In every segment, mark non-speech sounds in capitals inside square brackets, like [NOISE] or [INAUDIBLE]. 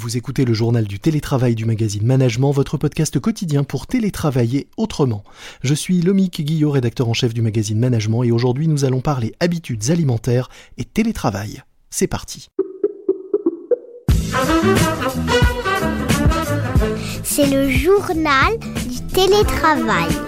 Vous écoutez le journal du télétravail du magazine Management, votre podcast quotidien pour télétravailler autrement. Je suis Lomique Guillot, rédacteur en chef du magazine Management, et aujourd'hui nous allons parler habitudes alimentaires et télétravail. C'est parti. C'est le journal du télétravail.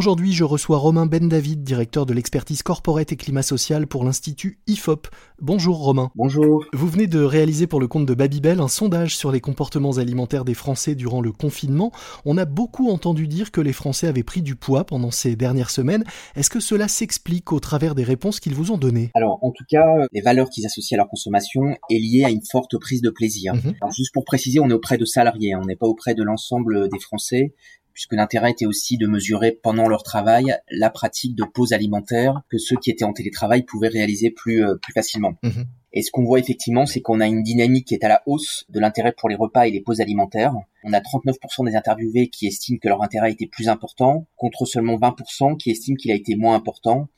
Aujourd'hui, je reçois Romain Ben David, directeur de l'expertise corporate et climat social pour l'Institut IFOP. Bonjour Romain. Bonjour. Vous venez de réaliser pour le compte de Babybel un sondage sur les comportements alimentaires des Français durant le confinement. On a beaucoup entendu dire que les Français avaient pris du poids pendant ces dernières semaines. Est-ce que cela s'explique au travers des réponses qu'ils vous ont données? Alors, en tout cas, les valeurs qu'ils associent à leur consommation est liée à une forte prise de plaisir. Mhm. Alors, juste pour préciser, on est auprès de salariés, hein. on n'est pas auprès de l'ensemble des Français puisque l'intérêt était aussi de mesurer pendant leur travail la pratique de pause alimentaire que ceux qui étaient en télétravail pouvaient réaliser plus, euh, plus facilement. Mhm. Et ce qu'on voit effectivement, c'est qu'on a une dynamique qui est à la hausse de l'intérêt pour les repas et les pauses alimentaires. On a 39% des interviewés qui estiment que leur intérêt était plus important, contre seulement 20% qui estiment qu'il a été moins important.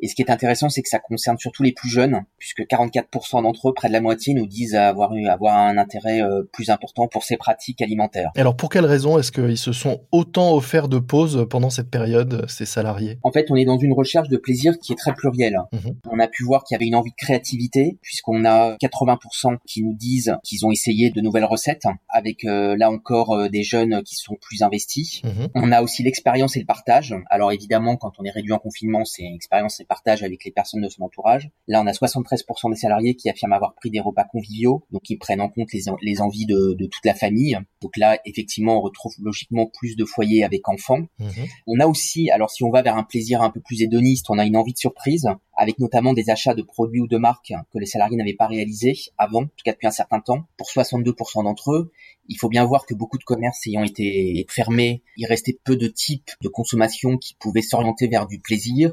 Et ce qui est intéressant, c'est que ça concerne surtout les plus jeunes, puisque 44% d'entre eux, près de la moitié, nous disent avoir eu avoir un intérêt euh, plus important pour ces pratiques alimentaires. Alors pour quelles raisons est-ce qu'ils se sont autant offerts de pauses pendant cette période, ces salariés? En fait, on est dans une recherche de plaisir qui est très plurielle. Mhm. On a pu voir qu'il y avait une envie de créativité, puisqu'on a 80% qui nous disent qu'ils ont essayé de nouvelles recettes, avec euh, là encore euh, des jeunes qui sont plus investis. Mhm. On a aussi l'expérience et le partage. Alors évidemment, quand on est réduit en confinement, c'est expérience et partage avec les personnes de son entourage. Là, on a 73% des salariés qui affirment avoir pris des repas conviviaux, donc qui prennent en compte les, les envies de, de toute la famille. Donc là, effectivement, on retrouve logiquement plus de foyers avec enfants. Mhm. On a aussi, alors si on va vers un plaisir un peu plus hédoniste, on a une envie de surprise, avec notamment des achats de produits ou de marques que les salariés n'avaient pas réalisés avant, en tout cas depuis un certain temps. Pour 62% d'entre eux, il faut bien voir que beaucoup de commerces ayant été fermés, il restait peu de types de consommation qui pouvaient s'orienter vers du plaisir.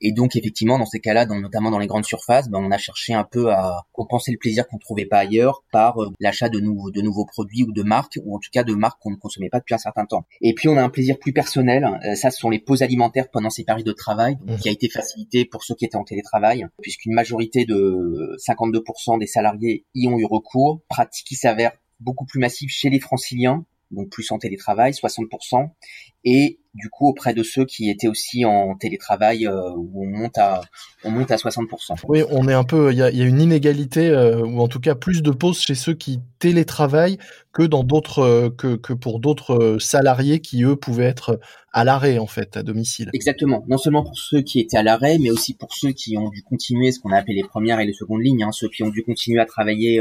Et donc effectivement, dans ces cas-là, dans- notamment dans les grandes surfaces, ben, on a cherché un peu à compenser le plaisir qu'on trouvait pas ailleurs par euh, l'achat de nouveaux, de nouveaux produits ou de marques, ou en tout cas de marques qu'on ne consommait pas depuis un certain temps. Et puis on a un plaisir plus personnel, euh, ça ce sont les pauses alimentaires pendant ces périodes de travail, donc, Mhm. qui a été facilité pour ceux qui étaient en télétravail, puisqu'une majorité de 52% des salariés y ont eu recours, pratique qui s'avère beaucoup plus massive chez les franciliens, donc plus en télétravail, 60%, et du coup auprès de ceux qui étaient aussi en télétravail, euh, où on monte à on monte à 60%. Oui, on est un peu, il y a, il y a une inégalité, euh, ou en tout cas plus de pauses chez ceux qui télétravaillent que dans d'autres, euh, que, que pour d'autres salariés qui eux pouvaient être à l'arrêt en fait, à domicile. Exactement. Non seulement pour ceux qui étaient à l'arrêt, mais aussi pour ceux qui ont dû continuer ce qu'on a appelé les premières et les secondes lignes, hein, ceux qui ont dû continuer à travailler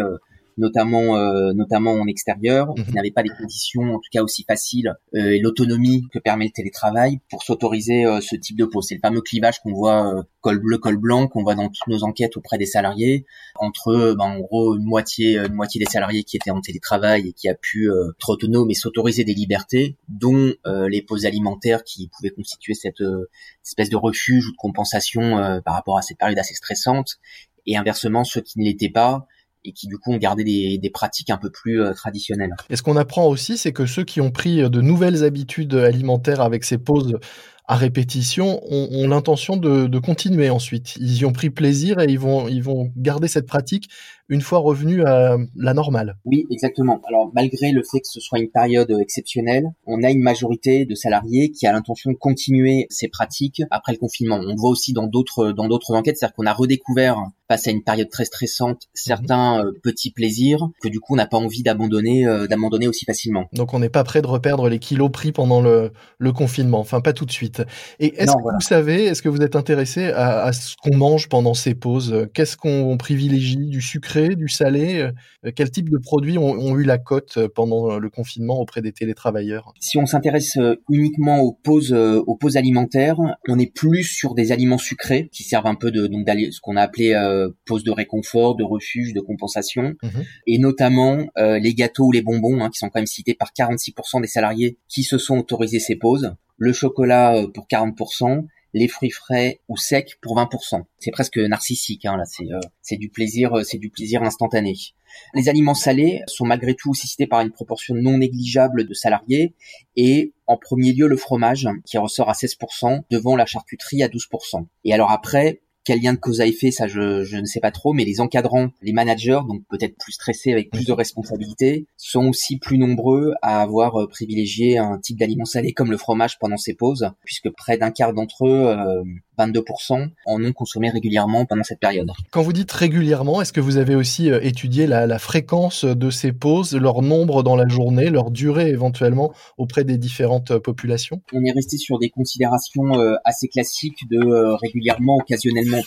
notamment euh, notamment en extérieur, Mhm. qui n'avaient pas les conditions en tout cas aussi faciles euh, et l'autonomie que permet le télétravail pour s'autoriser euh, ce type de pause. C'est le fameux clivage qu'on voit euh, col bleu col blanc qu'on voit dans toutes nos enquêtes auprès des salariés entre euh, ben, en gros une moitié une moitié des salariés qui étaient en télétravail et qui a pu euh, être autonome et s'autoriser des libertés dont euh, les pauses alimentaires qui pouvaient constituer cette euh, espèce de refuge ou de compensation euh, par rapport à cette période assez stressante et inversement ceux qui ne l'étaient pas et qui du coup ont gardé des, pratiques un peu plus euh, traditionnelles. Et ce qu'on apprend aussi, c'est que ceux qui ont pris de nouvelles habitudes alimentaires avec ces pauses à répétition ont, ont l'intention de, de continuer ensuite. Ils y ont pris plaisir et ils vont, ils vont garder cette pratique une fois revenus à la normale. Oui, exactement. Alors malgré le fait que ce soit une période euh, exceptionnelle, on a une majorité de salariés qui a l'intention de continuer ces pratiques après le confinement. On le voit aussi dans d'autres dans d'autres enquêtes, c'est-à-dire qu'on a redécouvert face à une période très stressante certains euh, petits plaisirs que du coup on n'a pas envie d'abandonner euh, d'abandonner aussi facilement. Donc on n'est pas prêt de reperdre les kilos pris pendant le, le confinement, enfin pas tout de suite. Et est-ce que voilà. vous savez, est-ce que vous êtes intéressé à, à ce qu'on mange pendant ces pauses? Qu'est-ce qu'on privilégie? Du sucré, du salé? Euh, Quel type de produits ont, ont eu la cote pendant le confinement auprès des télétravailleurs? Si on s'intéresse euh, uniquement aux pauses euh, aux pauses alimentaires, on est plus sur des aliments sucrés qui servent un peu de donc ce qu'on a appelé euh, pause de réconfort, de refuge, de compensation, Mhm. et notamment euh, les gâteaux ou les bonbons hein, qui sont quand même cités par 46% des salariés qui se sont autorisés ces pauses, le chocolat euh, pour 40%, les fruits frais ou secs pour 20%. C'est presque narcissique hein, là, c'est euh, c'est du plaisir, euh, c'est du plaisir instantané. Les aliments salés sont malgré tout aussi cités par une proportion non négligeable de salariés et En premier lieu, le fromage, qui ressort à 16%, devant la charcuterie à 12%. Et alors après, quel lien de cause à effet, ça je, je, ne sais pas trop, mais les encadrants, les managers, donc peut-être plus stressés avec plus de responsabilités, sont aussi plus nombreux à avoir euh, privilégié un type d'aliment salé comme le fromage pendant ces pauses, puisque près d'un quart d'entre eux, 22%, euh, en ont consommé régulièrement pendant cette période. Quand vous dites régulièrement, est-ce que vous avez aussi euh, étudié la, la fréquence de ces pauses, leur nombre dans la journée, leur durée éventuellement auprès des différentes populations? On est resté sur des considérations assez classiques de régulièrement, occasionnellement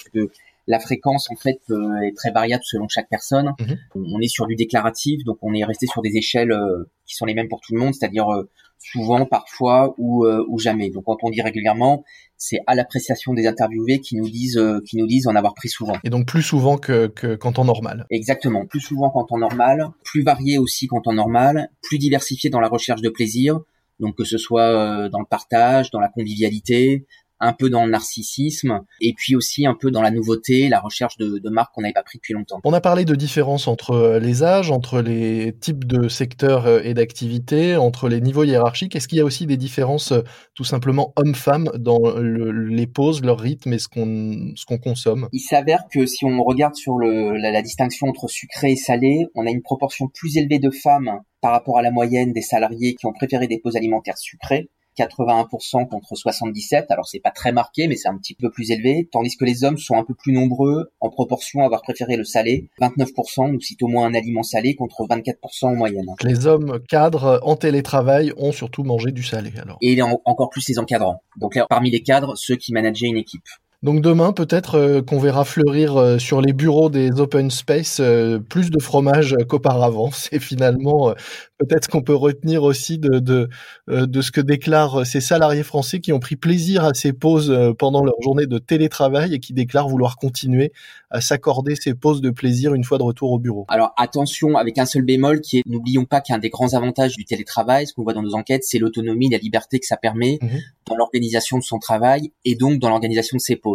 la fréquence en fait euh, est très variable selon chaque personne. Mhm. On est sur du déclaratif, donc on est resté sur des échelles euh, qui sont les mêmes pour tout le monde, c'est-à-dire euh, souvent, parfois ou, ou jamais. Donc quand on dit régulièrement, c'est à l'appréciation des interviewés qui nous disent qui nous disent en avoir pris souvent. Et donc plus souvent que, que qu'en temps normal. Exactement, plus souvent qu'en temps normal, plus varié aussi qu'en temps normal, plus diversifié dans la recherche de plaisir. Donc que ce soit dans le partage, dans la convivialité, un peu dans le narcissisme et puis aussi un peu dans la nouveauté, la recherche de, de marques qu'on n'avait pas pris depuis longtemps. On a parlé de différences entre euh, les âges, entre les types de secteurs euh, et d'activités, entre les niveaux hiérarchiques. Est-ce qu'il y a aussi des différences euh, tout simplement hommes-femmes dans les pauses, leur rythme et ce qu'on ce qu'on consomme? Il s'avère que si on regarde sur le, la, la distinction entre sucré et salé, on a une proportion plus élevée de femmes par rapport à la moyenne des salariés qui ont préféré des pauses alimentaires sucrées 81% contre 77. Alors c'est pas très marqué, mais c'est un petit peu plus élevé. Tandis que les hommes sont un peu plus nombreux en proportion à avoir préféré le salé. 29% nous cite au moins un aliment salé contre 24% en moyenne. Les hommes cadres en télétravail ont surtout mangé du salé alors. Et encore plus les encadrants. Donc là, parmi les cadres, ceux qui manageaient une équipe. Donc demain, peut-être euh, qu'on verra fleurir euh, sur les bureaux des open space euh, plus de fromage qu'auparavant. [LAUGHS] C'est finalement peut-être qu'on peut retenir aussi de, de, de, ce que déclarent ces salariés français qui ont pris plaisir à ces pauses pendant leur journée de télétravail et qui déclarent vouloir continuer à s'accorder ces pauses de plaisir une fois de retour au bureau. Alors attention, avec un seul bémol qui est, n'oublions pas qu'un des grands avantages du télétravail, ce qu'on voit dans nos enquêtes, c'est l'autonomie, la liberté que ça permet mmh dans l'organisation de son travail et donc dans l'organisation de ses pauses.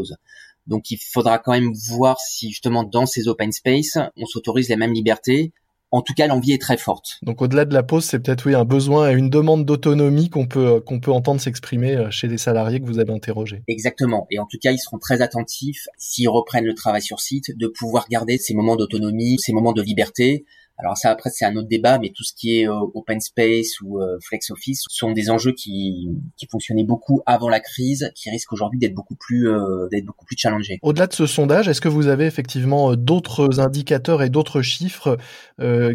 Donc il faudra quand même voir si justement dans ces open space, on s'autorise les mêmes libertés. En tout cas, l'envie est très forte. Donc au-delà de la pause, c'est peut-être oui un besoin et une demande d'autonomie qu'on peut qu'on peut entendre s'exprimer euh, chez les salariés que vous avez interrogés. Exactement. Et en tout cas, ils seront très attentifs s'ils reprennent le travail sur site de pouvoir garder ces moments d'autonomie, ces moments de liberté alors ça après c'est un autre débat, mais tout ce qui est euh, open space ou euh, flex office sont des enjeux qui, qui fonctionnaient beaucoup avant la crise, qui risquent aujourd'hui d'être beaucoup plus euh, d'être beaucoup plus challengés. Au-delà de ce sondage, est-ce que vous avez effectivement d'autres indicateurs et d'autres chiffres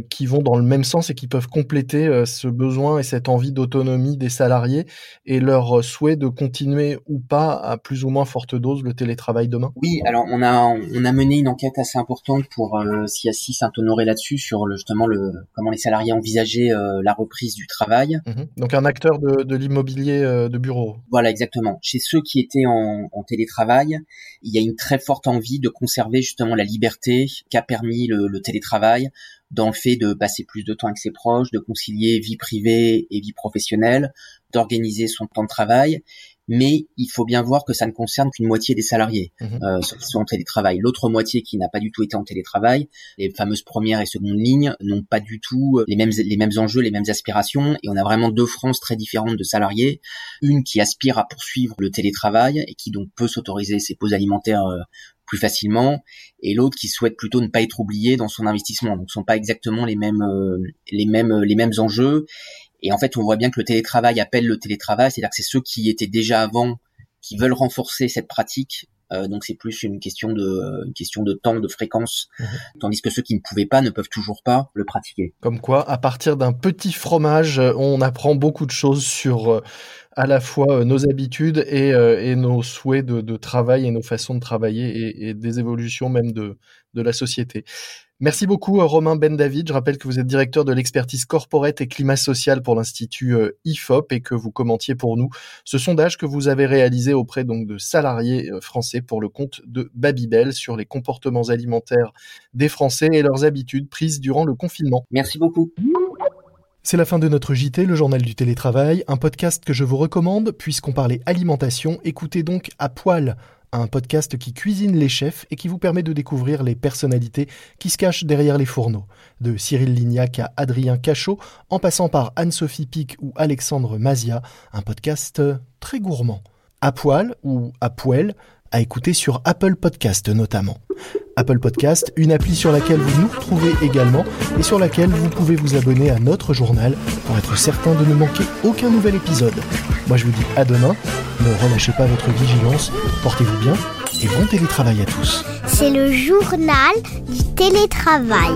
qui vont dans le même sens et qui peuvent compléter ce besoin et cette envie d'autonomie des salariés et leur souhait de continuer ou pas à plus ou moins forte dose le télétravail demain? Oui, alors on a on a mené une enquête assez importante pour euh, SIA6 Saint-Honoré là-dessus sur justement le comment les salariés envisageaient euh, la reprise du travail. Mhm. Donc un acteur de, de l'immobilier euh, de bureau. Voilà exactement. Chez ceux qui étaient en, en, télétravail, il y a une très forte envie de conserver justement la liberté qu'a permis le, le télétravail dans le fait de passer plus de temps avec ses proches, de concilier vie privée et vie professionnelle, d'organiser son temps de travail mais il faut bien voir que ça ne concerne qu'une moitié des salariés, mmh. euh, ceux qui sont en télétravail. L'autre moitié qui n'a pas du tout été en télétravail, les fameuses premières et secondes lignes, n'ont pas du tout euh, les mêmes les mêmes enjeux, les mêmes aspirations, et on a vraiment deux franges très différentes de salariés. Une qui aspire à poursuivre le télétravail et qui donc peut s'autoriser ses pauses alimentaires euh, plus facilement et l'autre qui souhaite plutôt ne pas être oublié dans son investissement donc ce sont pas exactement les mêmes euh, les mêmes les mêmes enjeux et en fait, on voit bien que le télétravail appelle le télétravail, c'est-à-dire que c'est ceux qui étaient déjà avant qui veulent renforcer cette pratique. Euh, donc c'est plus une question de une question de temps, de fréquence, mhm. tandis que ceux qui ne pouvaient pas ne peuvent toujours pas le pratiquer. Comme quoi, à partir d'un petit fromage, on apprend beaucoup de choses sur euh, à la fois euh, nos habitudes et, et nos souhaits de, travail et nos façons de travailler et, des évolutions même de la société. Merci beaucoup euh, Romain Ben David. Je rappelle que vous êtes directeur de l'expertise corporate et climat social pour l'institut euh, IFOP et que vous commentiez pour nous ce sondage que vous avez réalisé auprès donc de salariés euh, français pour le compte de Babybel sur les comportements alimentaires des Français et leurs habitudes prises durant le confinement. Merci beaucoup. C'est la fin de notre JT, le journal du télétravail, un podcast que je vous recommande puisqu'on parlait alimentation. Écoutez donc à poil un podcast qui cuisine les chefs et qui vous permet de découvrir les personnalités qui se cachent derrière les fourneaux. De Cyril Lignac à Adrien Cachot, en passant par Anne-Sophie Pic ou Alexandre Mazia, un podcast très gourmand. À poil ou à poêle, à écouter sur Apple Podcast notamment. Apple Podcast, une appli sur laquelle vous nous retrouvez également et sur laquelle vous pouvez vous abonner à notre journal pour être certain de ne manquer aucun nouvel épisode. Moi je vous dis à demain, ne relâchez pas votre vigilance, portez-vous bien et bon télétravail à tous. C'est le journal du télétravail.